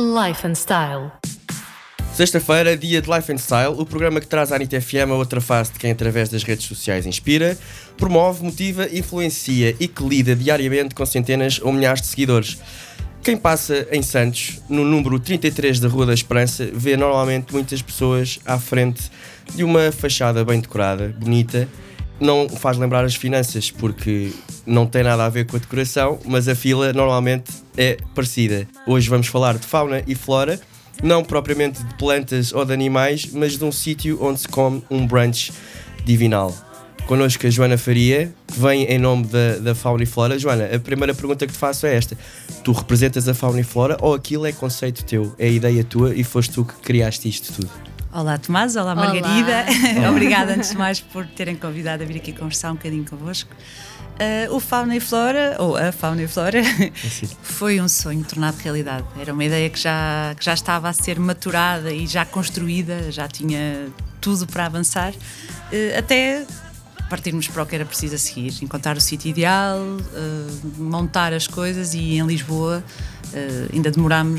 Life and Style. Sexta-feira, dia de Life and Style, o programa que traz à Anitta FM a outra face de quem através das redes sociais inspira, promove, motiva, influencia e que lida diariamente com centenas ou milhares de seguidores. Quem passa em Santos, no número 33 da Rua da Esperança, vê normalmente muitas pessoas à frente de uma fachada bem decorada, bonita. Não faz lembrar as finanças, porque não tem nada a ver com a decoração, mas a fila normalmente é parecida. Hoje vamos falar de fauna e flora, não propriamente de plantas ou de animais, mas de um sítio onde se come um brunch divinal. Connosco a Joana Faria, que vem em nome da, da Fauna e Flora. Joana, a primeira pergunta que te faço é esta: Tu representas a Fauna e Flora ou aquilo é conceito teu, é ideia tua e foste tu que criaste isto tudo? Olá Tomás, olá Margarida. Obrigada antes de mais por terem convidado a vir aqui conversar um bocadinho convosco. Uh, o Fauna e Flora, ou a Fauna e Flora, foi um sonho tornado realidade. Era uma ideia que já, que já estava a ser maturada e já construída, já tinha tudo para avançar, uh, até partirmos para o que era preciso a seguir, encontrar o sítio ideal, uh, montar as coisas e em Lisboa uh, ainda demorámos